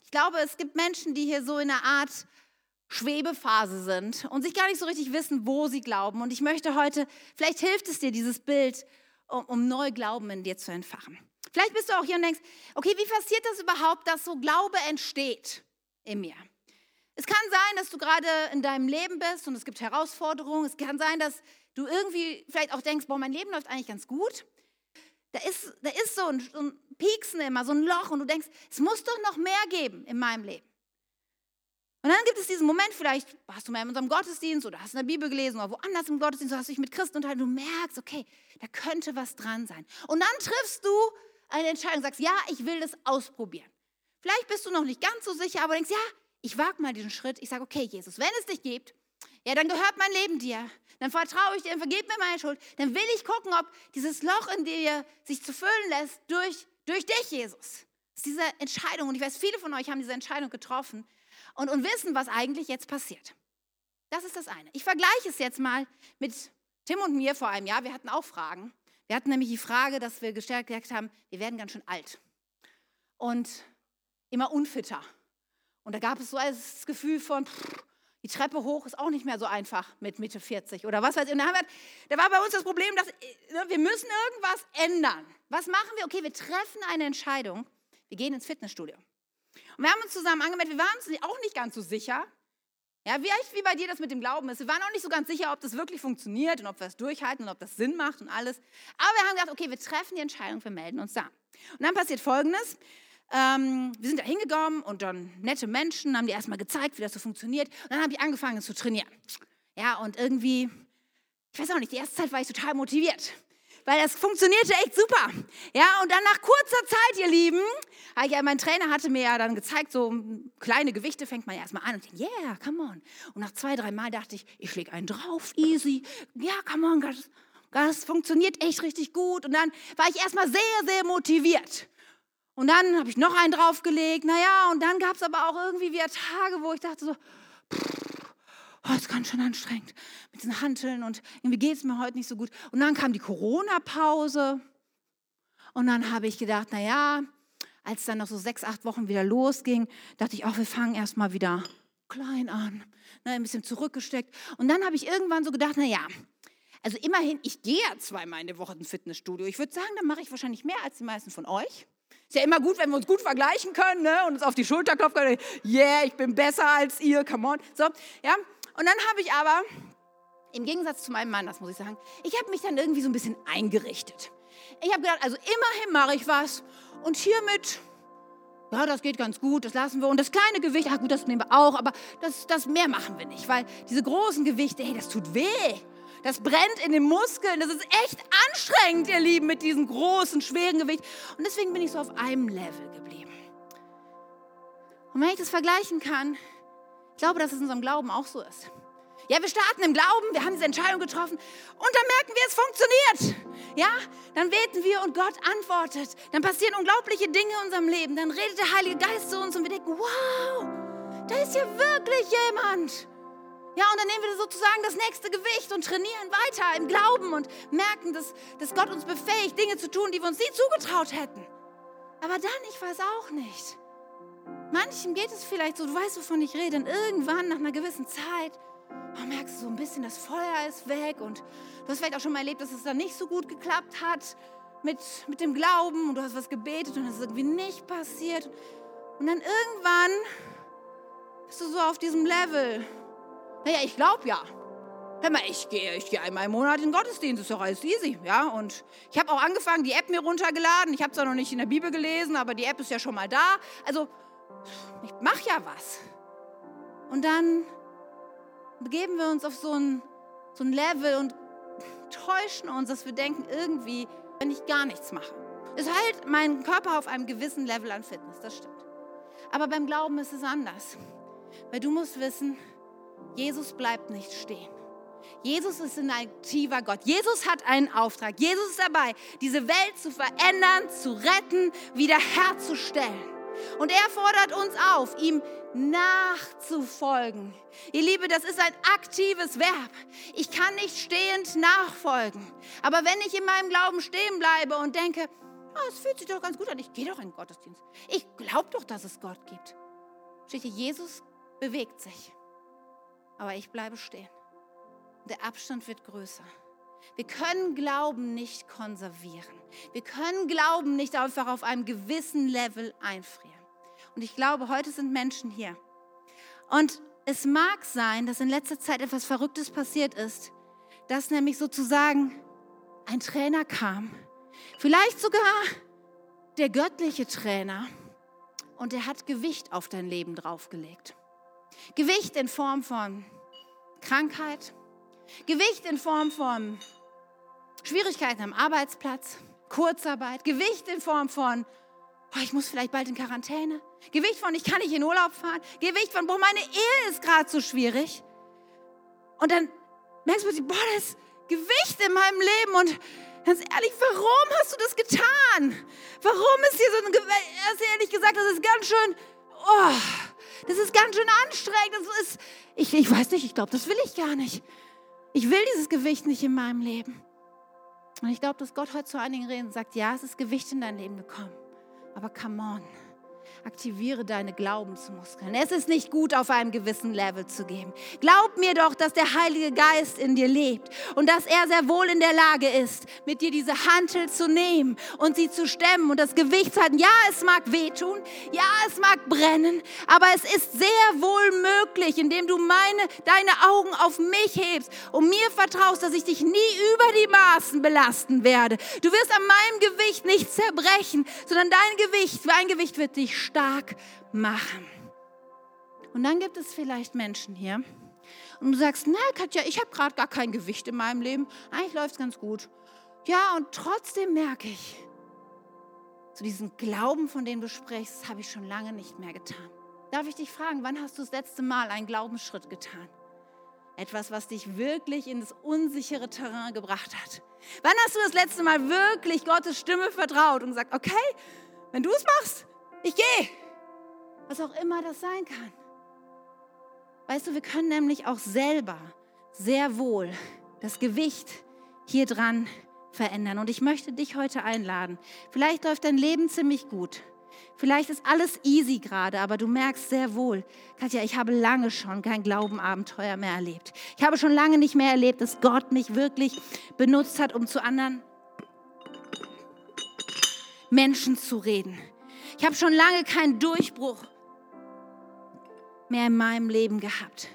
ich glaube, es gibt Menschen, die hier so in einer Art Schwebephase sind und sich gar nicht so richtig wissen, wo sie glauben. Und ich möchte heute, vielleicht hilft es dir, dieses Bild, um, um neu Glauben in dir zu entfachen. Vielleicht bist du auch hier und denkst, okay, wie passiert das überhaupt, dass so Glaube entsteht in mir? Es kann sein, dass du gerade in deinem Leben bist und es gibt Herausforderungen. Es kann sein, dass du irgendwie vielleicht auch denkst, boah, mein Leben läuft eigentlich ganz gut. Da ist, da ist so ein, ein Pieksen immer, so ein Loch und du denkst, es muss doch noch mehr geben in meinem Leben. Und dann gibt es diesen Moment, vielleicht hast du mal in unserem Gottesdienst oder hast in der Bibel gelesen oder woanders im Gottesdienst, oder hast dich mit Christen unterhalten, du merkst, okay, da könnte was dran sein. Und dann triffst du eine Entscheidung, sagst, ja, ich will das ausprobieren. Vielleicht bist du noch nicht ganz so sicher, aber denkst, ja, ich wage mal diesen Schritt. Ich sage, okay, Jesus, wenn es dich gibt, ja, dann gehört mein Leben dir. Dann vertraue ich dir, dann vergib mir meine Schuld. Dann will ich gucken, ob dieses Loch in dir sich zu füllen lässt durch, durch dich, Jesus. Das ist diese Entscheidung. Und ich weiß, viele von euch haben diese Entscheidung getroffen und, und wissen, was eigentlich jetzt passiert. Das ist das eine. Ich vergleiche es jetzt mal mit Tim und mir vor einem Jahr. Wir hatten auch Fragen. Wir hatten nämlich die Frage, dass wir gestärkt haben, wir werden ganz schön alt und immer unfitter. Und da gab es so das Gefühl von, pff, die Treppe hoch ist auch nicht mehr so einfach mit Mitte 40 oder was weiß ich. Und da, wir, da war bei uns das Problem, dass ne, wir müssen irgendwas ändern. Was machen wir? Okay, wir treffen eine Entscheidung. Wir gehen ins Fitnessstudio. Und wir haben uns zusammen angemeldet. Wir waren uns auch nicht ganz so sicher, ja, wie, wie bei dir das mit dem Glauben ist. Wir waren auch nicht so ganz sicher, ob das wirklich funktioniert und ob wir es durchhalten und ob das Sinn macht und alles. Aber wir haben gedacht, okay, wir treffen die Entscheidung, wir melden uns da. Und dann passiert Folgendes. Ähm, wir sind da hingekommen und dann nette Menschen haben die erstmal gezeigt, wie das so funktioniert. Und dann haben die angefangen zu trainieren. Ja, und irgendwie, ich weiß auch nicht, die erste Zeit war ich total motiviert weil das funktionierte echt super. Ja, und dann nach kurzer Zeit, ihr Lieben, ja, mein Trainer hatte mir ja dann gezeigt, so kleine Gewichte fängt man ja erstmal an und denkt, yeah, come on. Und nach zwei, drei Mal dachte ich, ich lege einen drauf, easy. Ja, come on, das, das funktioniert echt richtig gut. Und dann war ich erstmal sehr, sehr motiviert. Und dann habe ich noch einen draufgelegt. Naja, und dann gab es aber auch irgendwie wieder Tage, wo ich dachte so, oh, ist ganz schön anstrengend mit diesen Hanteln und irgendwie geht es mir heute nicht so gut. Und dann kam die Corona-Pause und dann habe ich gedacht, naja, als dann noch so sechs, acht Wochen wieder losging, dachte ich, auch wir fangen erstmal wieder klein an, ne, ein bisschen zurückgesteckt. Und dann habe ich irgendwann so gedacht, naja, also immerhin, ich gehe ja zweimal in der Woche ins Fitnessstudio. Ich würde sagen, dann mache ich wahrscheinlich mehr als die meisten von euch. Ist ja immer gut, wenn wir uns gut vergleichen können ne? und uns auf die Schulter klopfen können. Yeah, ich bin besser als ihr, come on. So, ja. Und dann habe ich aber, im Gegensatz zu meinem Mann, das muss ich sagen, ich habe mich dann irgendwie so ein bisschen eingerichtet. Ich habe gedacht, also immerhin mache ich was und hiermit, ja, das geht ganz gut, das lassen wir. Und das kleine Gewicht, ach gut, das nehmen wir auch, aber das, das mehr machen wir nicht, weil diese großen Gewichte, hey, das tut weh. Das brennt in den Muskeln. Das ist echt anstrengend, ihr Lieben, mit diesem großen, schweren Gewicht. Und deswegen bin ich so auf einem Level geblieben. Und wenn ich das vergleichen kann, ich glaube, dass es in unserem Glauben auch so ist. Ja, wir starten im Glauben, wir haben diese Entscheidung getroffen und dann merken wir, es funktioniert. Ja, dann beten wir und Gott antwortet. Dann passieren unglaubliche Dinge in unserem Leben. Dann redet der Heilige Geist zu uns und wir denken, wow, da ist ja wirklich jemand. Ja, und dann nehmen wir sozusagen das nächste Gewicht und trainieren weiter im Glauben und merken, dass, dass Gott uns befähigt, Dinge zu tun, die wir uns nie zugetraut hätten. Aber dann, ich weiß auch nicht. Manchen geht es vielleicht so, du weißt, wovon ich rede, und irgendwann nach einer gewissen Zeit oh, merkst du so ein bisschen, das Feuer ist weg und du hast vielleicht auch schon mal erlebt, dass es dann nicht so gut geklappt hat mit, mit dem Glauben und du hast was gebetet und es ist irgendwie nicht passiert. Und dann irgendwann bist du so auf diesem Level naja, ich glaube ja. Hör mal, ich gehe ich geh einmal im Monat in den Gottesdienst, ist doch alles easy. Ja? Und ich habe auch angefangen, die App mir runtergeladen. Ich habe zwar noch nicht in der Bibel gelesen, aber die App ist ja schon mal da. Also, ich mache ja was. Und dann begeben wir uns auf so ein, so ein Level und täuschen uns, dass wir denken, irgendwie, wenn ich gar nichts mache. Es hält meinen Körper auf einem gewissen Level an Fitness, das stimmt. Aber beim Glauben ist es anders. Weil du musst wissen, Jesus bleibt nicht stehen. Jesus ist ein aktiver Gott. Jesus hat einen Auftrag. Jesus ist dabei, diese Welt zu verändern, zu retten, wiederherzustellen. Und er fordert uns auf, ihm nachzufolgen. Ihr Liebe, das ist ein aktives Verb. Ich kann nicht stehend nachfolgen. Aber wenn ich in meinem Glauben stehen bleibe und denke, oh, es fühlt sich doch ganz gut an, ich gehe doch in den Gottesdienst. Ich glaube doch, dass es Gott gibt. Steht hier, Jesus bewegt sich aber ich bleibe stehen. Der Abstand wird größer. Wir können Glauben nicht konservieren. Wir können Glauben nicht einfach auf einem gewissen Level einfrieren. Und ich glaube, heute sind Menschen hier. Und es mag sein, dass in letzter Zeit etwas Verrücktes passiert ist, dass nämlich sozusagen ein Trainer kam, vielleicht sogar der göttliche Trainer, und er hat Gewicht auf dein Leben draufgelegt. Gewicht in Form von Krankheit, Gewicht in Form von Schwierigkeiten am Arbeitsplatz, Kurzarbeit, Gewicht in Form von, oh, ich muss vielleicht bald in Quarantäne, Gewicht von, ich kann nicht in Urlaub fahren, Gewicht von, boah, meine Ehe ist gerade so schwierig. Und dann merkst du, boah, das Gewicht in meinem Leben und ganz ehrlich, warum hast du das getan? Warum ist hier so ein Gewicht? Hast ehrlich gesagt, das ist ganz schön, oh, das ist ganz schön anstrengend. Das ist, ich, ich weiß nicht, ich glaube, das will ich gar nicht. Ich will dieses Gewicht nicht in meinem Leben. Und ich glaube, dass Gott heute zu einigen reden sagt, ja, es ist Gewicht in dein Leben gekommen. Aber come on aktiviere deine Glaubensmuskeln. Es ist nicht gut, auf einem gewissen Level zu gehen. Glaub mir doch, dass der Heilige Geist in dir lebt und dass er sehr wohl in der Lage ist, mit dir diese Hantel zu nehmen und sie zu stemmen und das Gewicht zu halten. Ja, es mag wehtun, ja, es mag brennen, aber es ist sehr wohl möglich, indem du meine, deine Augen auf mich hebst und mir vertraust, dass ich dich nie über die Maßen belasten werde. Du wirst an meinem Gewicht nicht zerbrechen, sondern dein Gewicht, mein Gewicht wird dich stark machen. Und dann gibt es vielleicht Menschen hier und du sagst, na Katja, ich habe gerade gar kein Gewicht in meinem Leben. Eigentlich läuft es ganz gut. Ja, und trotzdem merke ich, zu diesem Glauben, von dem du sprichst, habe ich schon lange nicht mehr getan. Darf ich dich fragen, wann hast du das letzte Mal einen Glaubensschritt getan? Etwas, was dich wirklich in das unsichere Terrain gebracht hat. Wann hast du das letzte Mal wirklich Gottes Stimme vertraut und gesagt, okay, Wenn du es machst, ich gehe. Was auch immer das sein kann. Weißt du, wir können nämlich auch selber sehr wohl das Gewicht hier dran verändern. Und ich möchte dich heute einladen. Vielleicht läuft dein Leben ziemlich gut. Vielleicht ist alles easy gerade, aber du merkst sehr wohl, Katja, ich habe lange schon kein Glaubenabenteuer mehr erlebt. Ich habe schon lange nicht mehr erlebt, dass Gott mich wirklich benutzt hat, um zu anderen Menschen zu reden. Ich habe schon lange keinen Durchbruch mehr in meinem Leben gehabt.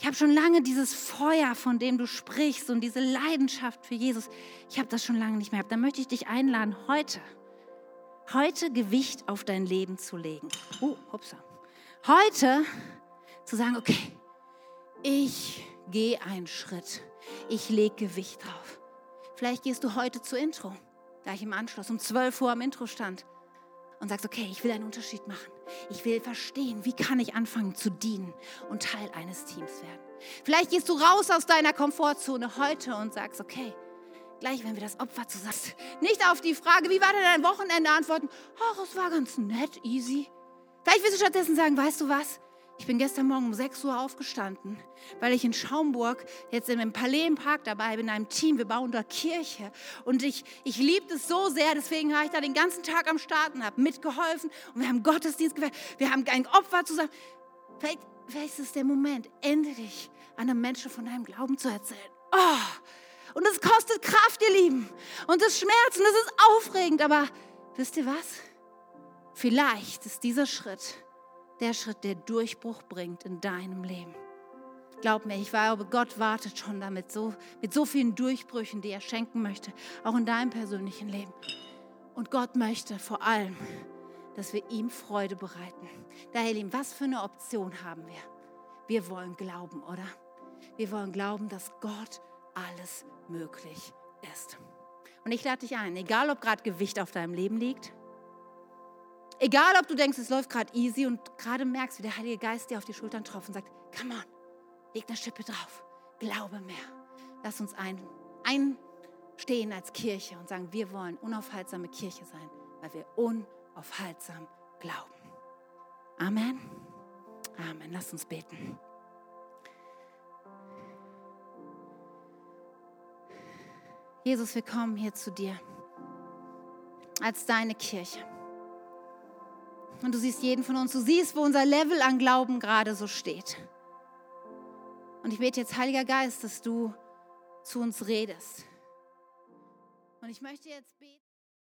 Ich habe schon lange dieses Feuer, von dem du sprichst und diese Leidenschaft für Jesus, ich habe das schon lange nicht mehr gehabt. Da möchte ich dich einladen, heute, heute Gewicht auf dein Leben zu legen. Oh, hupsa. Heute zu sagen, okay, ich gehe einen Schritt. Ich lege Gewicht drauf. Vielleicht gehst du heute zur Intro, da ich im Anschluss um 12 Uhr am Intro stand und sagst, okay, ich will einen Unterschied machen. Ich will verstehen, wie kann ich anfangen zu dienen und Teil eines Teams werden. Vielleicht gehst du raus aus deiner Komfortzone heute und sagst, okay, gleich wenn wir das Opfer zusammen, nicht auf die Frage, wie war denn dein Wochenende, antworten, ach, es war ganz nett, easy. Vielleicht wirst du stattdessen sagen, weißt du was, ich bin gestern Morgen um 6 Uhr aufgestanden, weil ich in Schaumburg jetzt im Palais im Park dabei bin, in einem Team. Wir bauen da Kirche. Und ich, ich liebe es so sehr, deswegen war ich da den ganzen Tag am Starten, habe mitgeholfen und wir haben Gottesdienst gefeiert. Wir haben ein Opfer zusammen. Vielleicht, vielleicht ist es der Moment, endlich einem Menschen von deinem Glauben zu erzählen. Oh, und es kostet Kraft, ihr Lieben. Und es schmerzt und es ist aufregend. Aber wisst ihr was? Vielleicht ist dieser Schritt der Schritt, der Durchbruch bringt in deinem Leben. Glaub mir, ich glaube, Gott wartet schon damit, so, mit so vielen Durchbrüchen, die er schenken möchte, auch in deinem persönlichen Leben. Und Gott möchte vor allem, dass wir ihm Freude bereiten. Daher, Lieben, was für eine Option haben wir? Wir wollen glauben, oder? Wir wollen glauben, dass Gott alles möglich ist. Und ich lade dich ein, egal ob gerade Gewicht auf deinem Leben liegt, Egal, ob du denkst, es läuft gerade easy und gerade merkst, wie der Heilige Geist dir auf die Schultern tropft und sagt, come on, leg eine Schippe drauf, glaube mehr. Lass uns ein, einstehen als Kirche und sagen, wir wollen unaufhaltsame Kirche sein, weil wir unaufhaltsam glauben. Amen. Amen. Lass uns beten. Jesus, wir kommen hier zu dir als deine Kirche. Und du siehst jeden von uns, du siehst, wo unser Level an Glauben gerade so steht. Und ich bete jetzt, Heiliger Geist, dass du zu uns redest. Und ich möchte jetzt beten.